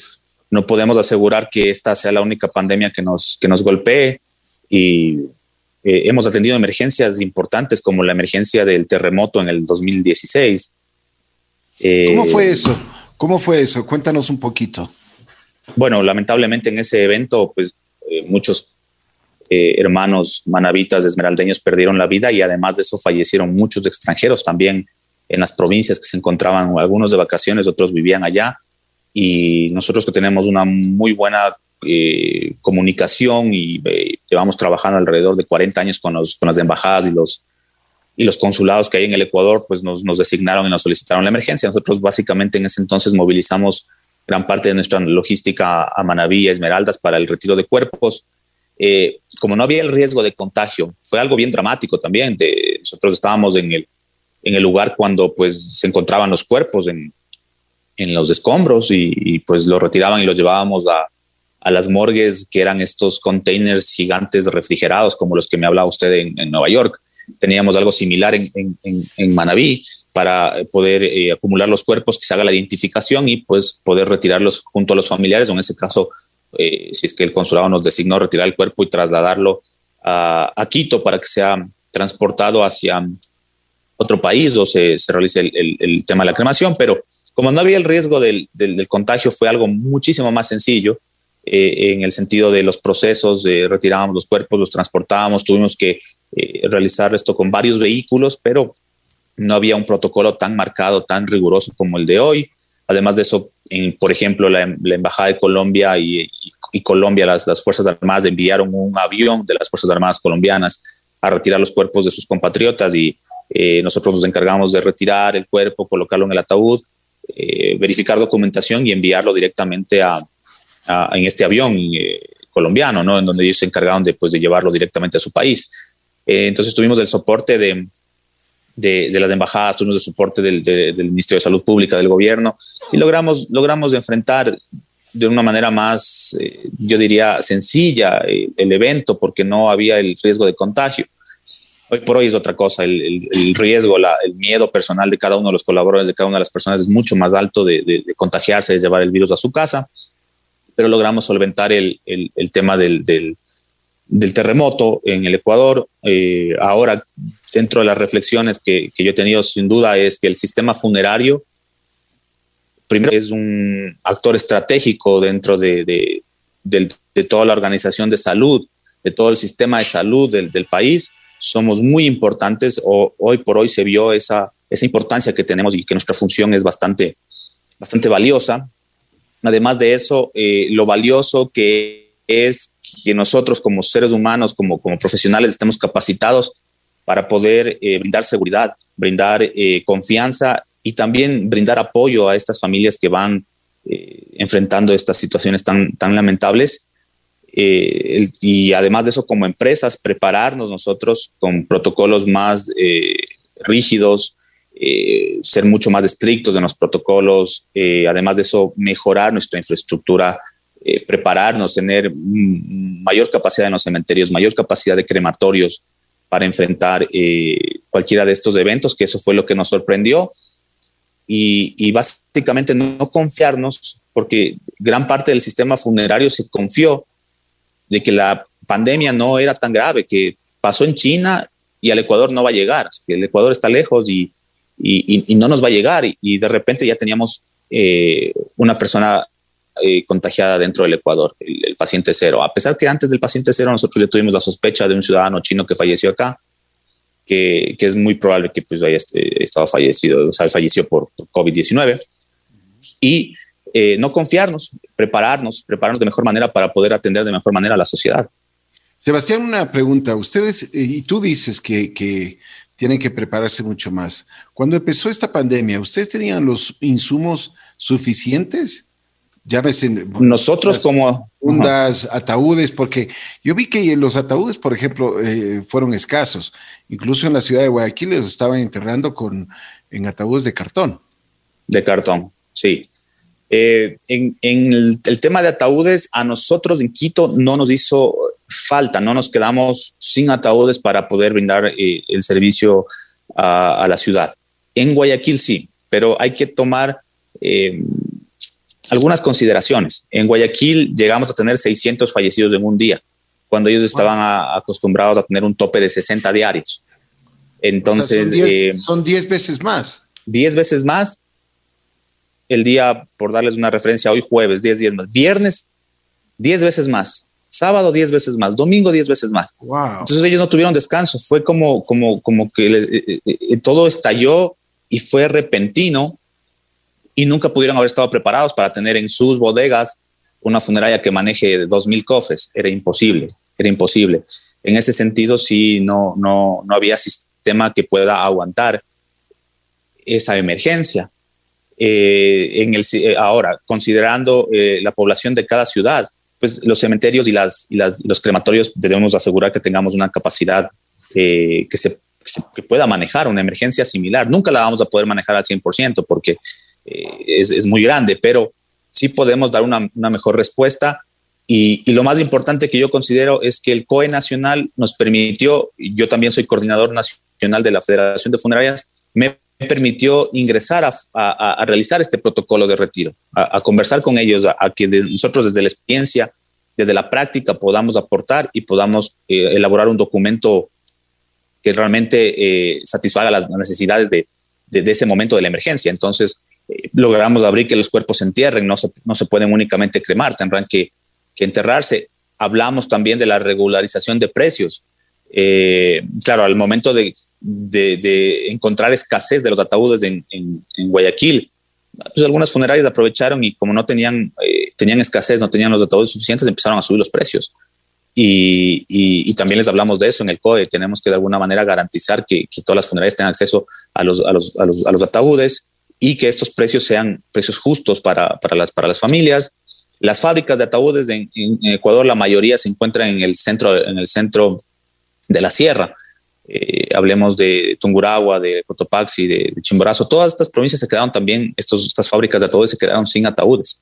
no podemos asegurar que esta sea la única pandemia que nos, que nos golpee y, hemos atendido emergencias importantes como la emergencia del terremoto en el 2016. ¿Cómo fue eso? ¿Cómo fue eso? Cuéntanos un poquito. Bueno, lamentablemente en ese evento, pues muchos hermanos manavitas esmeraldeños perdieron la vida y además de eso fallecieron muchos extranjeros también en las provincias que se encontraban, algunos de vacaciones, otros vivían allá. Y nosotros que tenemos una muy buena eh, comunicación y eh, llevamos trabajando alrededor de 40 años con, los, con las embajadas y los, y los consulados que hay en el Ecuador, pues nos, nos, designaron y nos solicitaron la emergencia. Nosotros básicamente en ese entonces movilizamos gran parte de nuestra logística a Manaví y Esmeraldas para el retiro de cuerpos. Eh, como no había el riesgo de contagio, fue algo bien dramático también. De, nosotros estábamos en el, en el lugar cuando pues se encontraban los cuerpos en, en los escombros y, pues los retiraban y los llevábamos a, a, las morgues que eran estos containers gigantes refrigerados como los que me hablaba usted en, Nueva York. Teníamos algo similar en, en, en Manabí para poder eh, acumular los cuerpos, que se haga la identificación y pues poder retirarlos junto a los familiares, o en ese caso, eh, si es que el consulado nos designó retirar el cuerpo y trasladarlo a, a Quito para que sea transportado hacia, otro país o se, se realice el, el, tema de la cremación, pero como no había el riesgo del, contagio, fue algo muchísimo más sencillo eh, en el sentido de los procesos, de retirábamos los cuerpos, los transportábamos, tuvimos que eh, realizar esto con varios vehículos, pero no había un protocolo tan marcado, tan riguroso como el de hoy. Además de eso, por ejemplo, la, Embajada de Colombia y, Colombia, las, las, Fuerzas Armadas enviaron un avión de las Fuerzas Armadas colombianas a retirar los cuerpos de sus compatriotas y eh, nosotros nos encargamos de retirar el cuerpo, colocarlo en el ataúd, eh, verificar documentación y enviarlo directamente a, en este avión eh, colombiano, ¿no? En donde ellos se encargaron de, pues, de llevarlo directamente a su país. entonces tuvimos el soporte de, de, las embajadas, tuvimos el soporte del, del, Ministerio de Salud Pública, del gobierno, y logramos, logramos enfrentar de una manera más, yo diría, sencilla el evento porque no había el riesgo de contagio. Hoy por hoy es otra cosa, el, riesgo, el miedo personal de cada uno de los colaboradores, de cada una de las personas es mucho más alto de, contagiarse, de llevar el virus a su casa, pero logramos solventar el, tema del, terremoto en el Ecuador. Eh, ahora, dentro de las reflexiones que, yo he tenido, sin duda, es que el sistema funerario, primero, es un actor estratégico dentro de, toda la organización de salud, de todo el sistema de salud del país somos muy importantes o hoy por hoy se vio esa, esa importancia que tenemos y que nuestra función es bastante, bastante valiosa. Además de eso, eh, lo valioso que es que nosotros como seres humanos, como, como profesionales, estemos capacitados para poder eh, brindar seguridad, brindar eh, confianza y también brindar apoyo a estas familias que van enfrentando estas situaciones tan, tan lamentables eh, y además de eso, como empresas, prepararnos nosotros con protocolos más eh, rígidos, eh, ser mucho más estrictos en los protocolos, además de eso, mejorar nuestra infraestructura, prepararnos, tener mayor capacidad en los cementerios, mayor capacidad de crematorios para enfrentar cualquiera de estos eventos, que eso fue lo que nos sorprendió. Y, y básicamente no confiarnos, porque gran parte del sistema funerario se confió de que la pandemia no era tan grave, que pasó en China y al Ecuador no va a llegar, que el Ecuador está lejos y, y, no nos va a llegar y, de repente ya teníamos eh, una persona eh, contagiada dentro del Ecuador, el, paciente cero. A pesar que antes del paciente cero nosotros ya tuvimos la sospecha de un ciudadano chino que falleció acá, que, que es muy probable que pues haya estado fallecido, o sea, falleció por, por COVID-19. Y eh, no confiarnos, prepararnos, prepararnos de mejor manera para poder atender de mejor manera a la sociedad. Sebastián, una pregunta. Ustedes, eh, y tú dices que, tienen que prepararse mucho más. Cuando empezó esta pandemia, ¿ustedes tenían los insumos suficientes? Ya Nosotros como... Fundas, ataúdes, porque yo vi que los ataúdes, por ejemplo, eh, fueron escasos. Incluso en la ciudad de Guayaquil los estaban enterrando con, en ataúdes de cartón. De cartón, sí. Eh, en, el, tema de ataúdes, a nosotros en Quito no nos hizo falta, no nos quedamos sin ataúdes para poder brindar eh, el servicio a, la ciudad. En Guayaquil sí, pero hay que tomar eh, algunas consideraciones. En Guayaquil llegamos a tener 600 fallecidos en un día. cuando ellos estaban acostumbrados a tener un tope de 60 diarios. Entonces... son 10 eh, veces más. 10 veces más. El día, por darles una referencia, hoy jueves, 10 días más. Viernes, 10 veces más. Sábado, 10 veces más. Domingo, 10 veces más. Entonces ellos no tuvieron descanso. Fue como, como, como que eh, eh, todo estalló y fue repentino y nunca pudieron haber estado preparados para tener en sus bodegas una funeraria que maneje dos mil cofres. Era imposible, era imposible. En ese sentido, sí, no, no, no había sistema que pueda aguantar esa emergencia. Eh, en el, eh, ahora, considerando eh, la población de cada ciudad, pues los cementerios y, las, y las, los crematorios debemos asegurar que tengamos una capacidad que se que pueda manejar una emergencia similar. Nunca la vamos a poder manejar al 100% porque eh, es, es, muy grande, pero sí podemos dar una, una mejor respuesta. Y, y, lo más importante que yo considero es que el COE nacional nos permitió, yo también soy coordinador nacional de la Federación de Funerarias, me permitió ingresar a, a, a realizar este protocolo de retiro, a, conversar con ellos, a, que nosotros desde la experiencia, desde la práctica podamos aportar y podamos eh, elaborar un documento que realmente eh, satisfaga las necesidades de, de, ese momento de la emergencia. Entonces, eh, logramos abrir que los cuerpos se entierren, no se, no se pueden únicamente cremar, tendrán que, que enterrarse. Hablamos también de la regularización de precios. Eh, claro, al momento de, de, encontrar escasez de los ataúdes en, en, Guayaquil, pues algunas funerarias aprovecharon y como no tenían, tenían escasez, no tenían los ataúdes suficientes, empezaron a subir los precios. Y, también les hablamos de eso en el COE. Tenemos que de alguna manera garantizar que, todas las funerarias tengan acceso a los, a los, a los, ataúdes y que estos precios sean precios justos para, para, las, para las familias. Las fábricas de ataúdes en, Ecuador, la mayoría se encuentran en el centro, en el centro de la sierra. Eh, hablemos de Tunguragua, de Cotopaxi, de, Chimborazo. Todas estas provincias se quedaron también, estos, estas fábricas de ataúdes se quedaron sin ataúdes.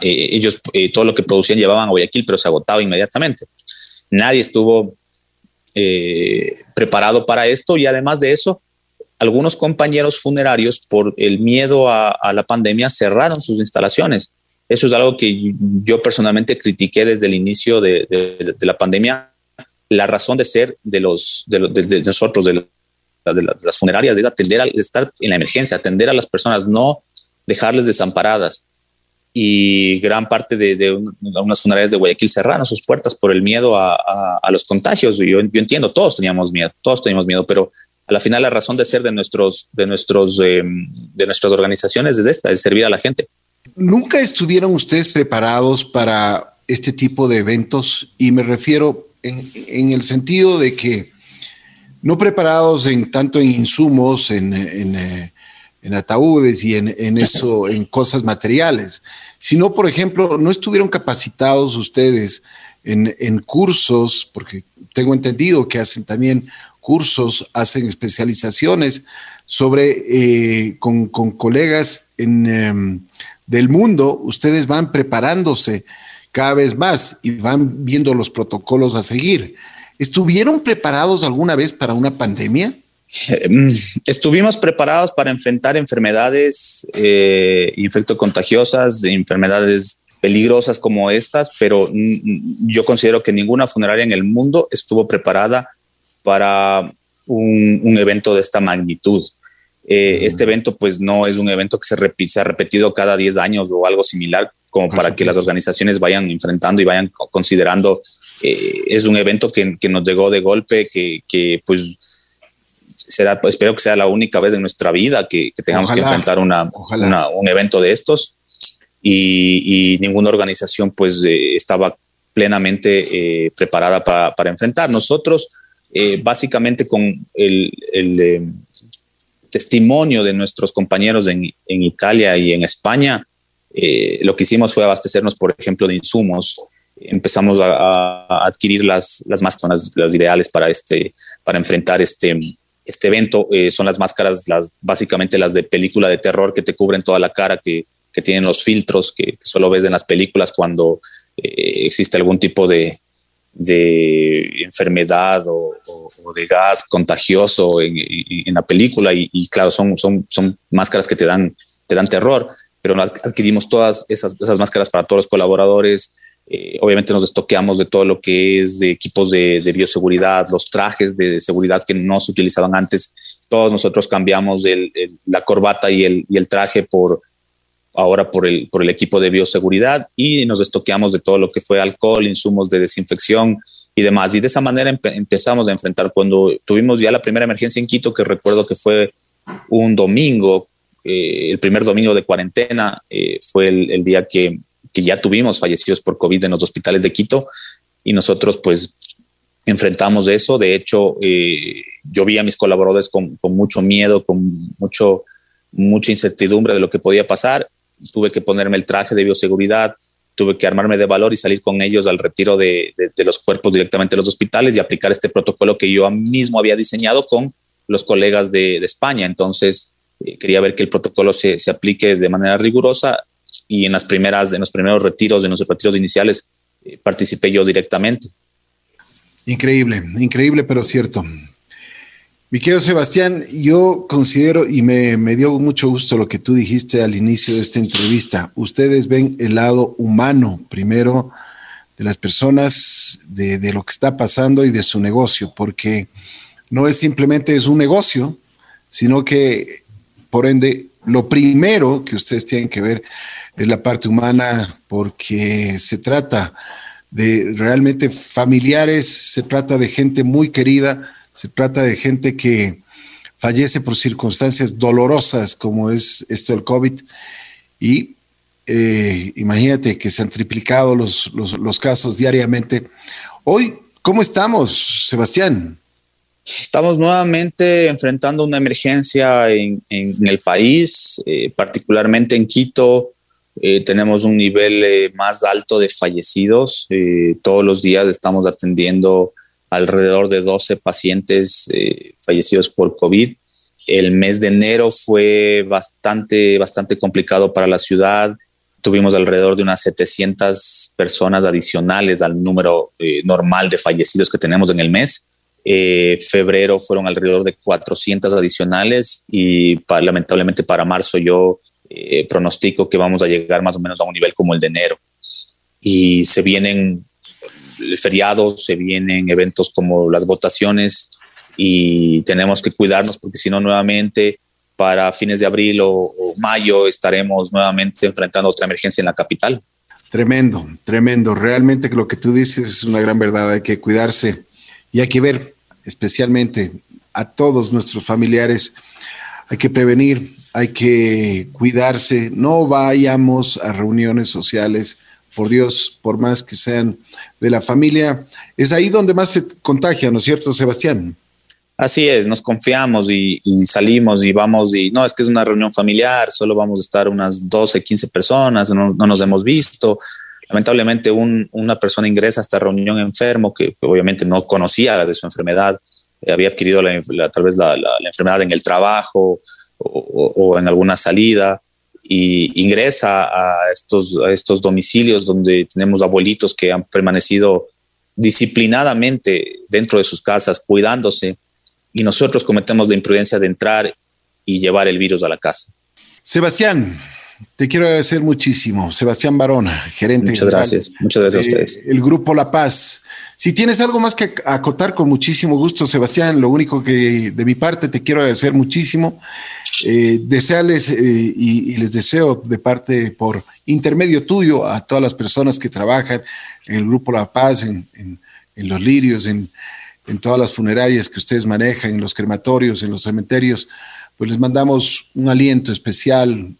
Eh, ellos eh, todo lo que producían llevaban a Guayaquil, pero se agotaba inmediatamente. Nadie estuvo preparado para esto y además de eso, algunos compañeros funerarios por el miedo a, la pandemia cerraron sus instalaciones. Eso es algo que yo personalmente critiqué desde el inicio de, la pandemia. La razón de ser de, los, de, nosotros, de, las funerarias, es atender, a, estar en la emergencia, atender a las personas, no dejarles desamparadas y gran parte de, de unas funerarias de Guayaquil cerraron sus puertas por el miedo a, a, los contagios. Yo, yo, entiendo, todos teníamos miedo, todos teníamos miedo, pero a la final la razón de ser de, nuestros, de, nuestros, eh, de nuestras organizaciones es esta, es servir a la gente. ¿Nunca estuvieron ustedes preparados para este tipo de eventos? Y me refiero en, en el sentido de que no preparados en tanto en insumos, en, eh, ataúdes y en, eso, en cosas materiales, si no, por ejemplo, no estuvieron capacitados ustedes en, cursos, porque tengo entendido que hacen también cursos, hacen especializaciones sobre, eh, con, colegas en, em, del mundo, ustedes van preparándose cada vez más y van viendo los protocolos a seguir. ¿Estuvieron preparados alguna vez para una pandemia? Mm, estuvimos preparados para enfrentar enfermedades eh, infectocontagiosas, enfermedades peligrosas como estas, pero yo considero que ninguna funeraria en el mundo estuvo preparada para un, evento de esta magnitud. Eh, este evento pues no es un evento que se, se ha repetido cada 10 años o algo similar como para que las organizaciones vayan enfrentando y vayan considerando. Eh, es un evento que, que, nos llegó de golpe, que, que pues será, pues, espero que sea la única vez en nuestra vida que, tengamos que enfrentar una, un evento de estos y, ninguna organización pues eh, estaba plenamente eh, preparada para, para, enfrentar. Nosotros, eh, básicamente con el, el testimonio de nuestros compañeros en, en Italia y en España, lo que hicimos fue abastecernos, por ejemplo, de insumos. Empezamos a, adquirir las, las máscaras las ideales para, este, para enfrentar este, este evento. Eh, son las máscaras, las, básicamente las de película de terror que te cubren toda la cara, que, que tienen los filtros que, solo ves en las películas cuando eh, existe algún tipo de, de enfermedad o, de gas contagioso en, en la película. Y, claro, son, son, son máscaras que te dan, te dan terror, pero adquirimos todas esas, esas máscaras para todos los colaboradores, Eh, obviamente nos estoqueamos de todo lo que es de equipos de, bioseguridad, los trajes de seguridad que no se utilizaban antes. Todos nosotros cambiamos la corbata y el, y el traje por ahora por el, por el equipo de bioseguridad y nos estoqueamos de todo lo que fue alcohol, insumos de desinfección y demás. Y de esa manera empezamos a enfrentar cuando tuvimos ya la primera emergencia en Quito, que recuerdo que fue un domingo, eh, el primer domingo de cuarentena, eh, fue el, día que, que, ya tuvimos fallecidos por COVID en los hospitales de Quito y nosotros pues enfrentamos eso. De hecho, eh, yo vi a mis colaboradores con, mucho miedo, con mucho, mucha incertidumbre de lo que podía pasar tuve que ponerme el traje de bioseguridad, tuve que armarme de valor y salir con ellos al retiro de, los cuerpos directamente a los hospitales y aplicar este protocolo que yo mismo había diseñado con los colegas de, España. Entonces, eh, quería ver que el protocolo se, aplique de manera rigurosa y en las primeras, en los primeros retiros, en los retiros iniciales, eh, participé yo directamente. Increíble, increíble, pero cierto. Mi querido Sebastián, yo considero y me, dio mucho gusto lo que tú dijiste al inicio de esta entrevista. Ustedes ven el lado humano primero de las personas, de, lo que está pasando y de su negocio, porque no es simplemente es un negocio, sino que por ende lo primero que ustedes tienen que ver es la parte humana, porque se trata de realmente familiares, se trata de gente muy querida se trata de gente que fallece por circunstancias dolorosas como es esto del COVID y eh, imagínate que se han triplicado los, los, casos diariamente. Hoy, ¿cómo estamos, Sebastián? Estamos nuevamente enfrentando una emergencia en, el país, eh, particularmente en Quito. Eh, tenemos un nivel más alto de fallecidos. todos los días estamos atendiendo alrededor de 12 pacientes eh, fallecidos por COVID. El mes de enero fue bastante, bastante complicado para la ciudad. Tuvimos alrededor de unas 700 personas adicionales al número eh, normal de fallecidos que tenemos en el mes. Eh, febrero fueron alrededor de 400 adicionales y lamentablemente para marzo yo pronostico que vamos a llegar más o menos a un nivel como el de enero. Y se vienen feriados, se vienen eventos como las votaciones y tenemos que cuidarnos porque si no nuevamente para fines de abril o, mayo estaremos nuevamente enfrentando otra emergencia en la capital. Tremendo, tremendo. Realmente lo que tú dices es una gran verdad. Hay que cuidarse y hay que ver especialmente a todos nuestros familiares. Hay que prevenir, hay que cuidarse. No vayamos a reuniones sociales por Dios, por más que sean de la familia, es ahí donde más se contagia, ¿no es cierto, Sebastián? Así es, nos confiamos y, salimos y vamos y no, es que es una reunión familiar, solo vamos a estar unas 12, 15 personas, no, nos hemos visto. Lamentablemente una persona ingresa a esta reunión enfermo que, obviamente no conocía de su enfermedad, eh, había adquirido la, tal vez la, enfermedad en el trabajo o en alguna salida y ingresa a estos, a estos domicilios donde tenemos abuelitos que han permanecido disciplinadamente dentro de sus casas, cuidándose, y nosotros cometemos la imprudencia de entrar y llevar el virus a la casa. Sebastián, te quiero agradecer muchísimo. Sebastián Barona, gerente. Muchas gracias. Muchas gracias a ustedes. El Grupo La Paz. Si tienes algo más que acotar, con muchísimo gusto, Sebastián. Lo único que de mi parte te quiero agradecer muchísimo eh, desearles eh, y, les deseo de parte por intermedio tuyo a todas las personas que trabajan en el Grupo La Paz, en, los lirios, en, todas las funerarias que ustedes manejan, en los crematorios, en los cementerios, pues les mandamos un aliento especial,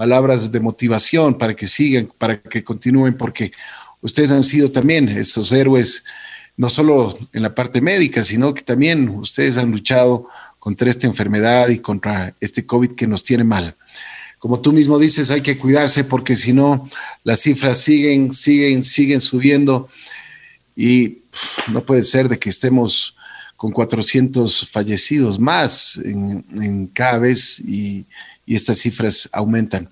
palabras de motivación para que sigan, para que continúen, porque ustedes han sido también esos héroes, no solo en la parte médica, sino que también ustedes han luchado contra esta enfermedad y contra este COVID que nos tiene mal. Como tú mismo dices, hay que cuidarse porque si no, las cifras siguen, siguen, siguen subiendo y no puede ser de que estemos con 400 fallecidos más en, cada vez y, y estas cifras aumentan.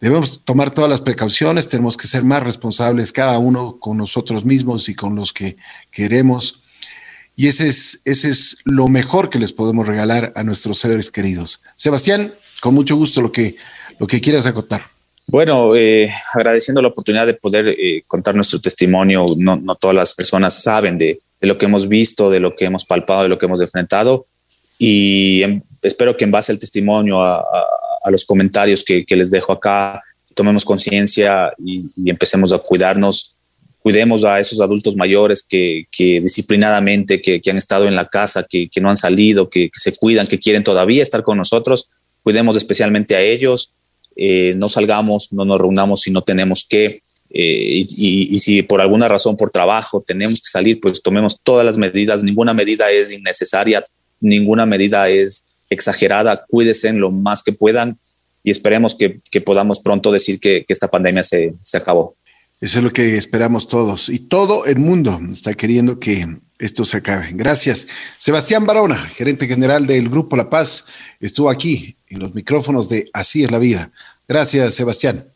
Debemos tomar todas las precauciones, tenemos que ser más responsables cada uno con nosotros mismos y con los que queremos y ese es, ese es lo mejor que les podemos regalar a nuestros seres queridos. Sebastián, con mucho gusto lo que, lo que quieras acotar. Bueno, eh, agradeciendo la oportunidad de poder eh, contar nuestro testimonio. No, todas las personas saben de, de, lo que hemos visto, de lo que hemos palpado, de lo que hemos enfrentado. Y en, espero que en base al testimonio, a, a, a los comentarios que, que, les dejo acá, tomemos conciencia y, y, empecemos a cuidarnos. Cuidemos a esos adultos mayores que, que disciplinadamente, que, que, han estado en la casa, que, no han salido, que se cuidan, que quieren todavía estar con nosotros. Cuidemos especialmente a ellos eh, no salgamos, no nos reunamos si no tenemos que. Eh, y, y, y, si por alguna razón, por trabajo, tenemos que salir, pues tomemos todas las medidas. Ninguna medida es innecesaria, ninguna medida es exagerada. Cuídense lo más que puedan y esperemos que, podamos pronto decir que, que esta pandemia se, se acabó. Eso es lo que esperamos todos. Y todo el mundo está queriendo que esto se acabe. Gracias. Sebastián Barona, gerente general del Grupo La Paz, estuvo aquí en los micrófonos de Así es la vida. Gracias, Sebastián.